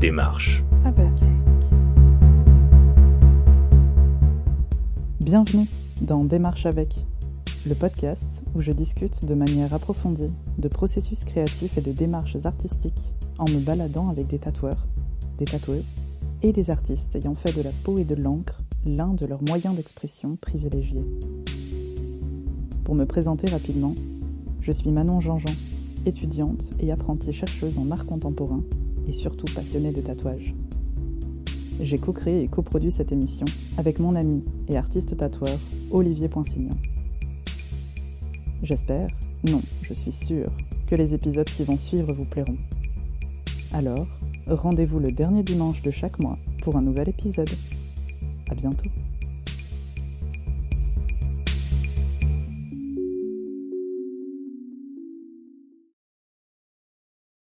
Démarche. Avec. Bienvenue dans Démarche avec, le podcast où je discute de manière approfondie de processus créatifs et de démarches artistiques en me baladant avec des tatoueurs, des tatoueuses et des artistes ayant fait de la peau et de l'encre l'un de leurs moyens d'expression privilégiés. Pour me présenter rapidement, je suis Manon Jean-Jean, étudiante et apprentie chercheuse en art contemporain et surtout passionnée de tatouage. J'ai co-créé et coproduit cette émission avec mon ami et artiste tatoueur Olivier Poinsignon. J'espère, non, je suis sûre, que les épisodes qui vont suivre vous plairont. Alors, rendez-vous le dernier dimanche de chaque mois pour un nouvel épisode. À bientôt.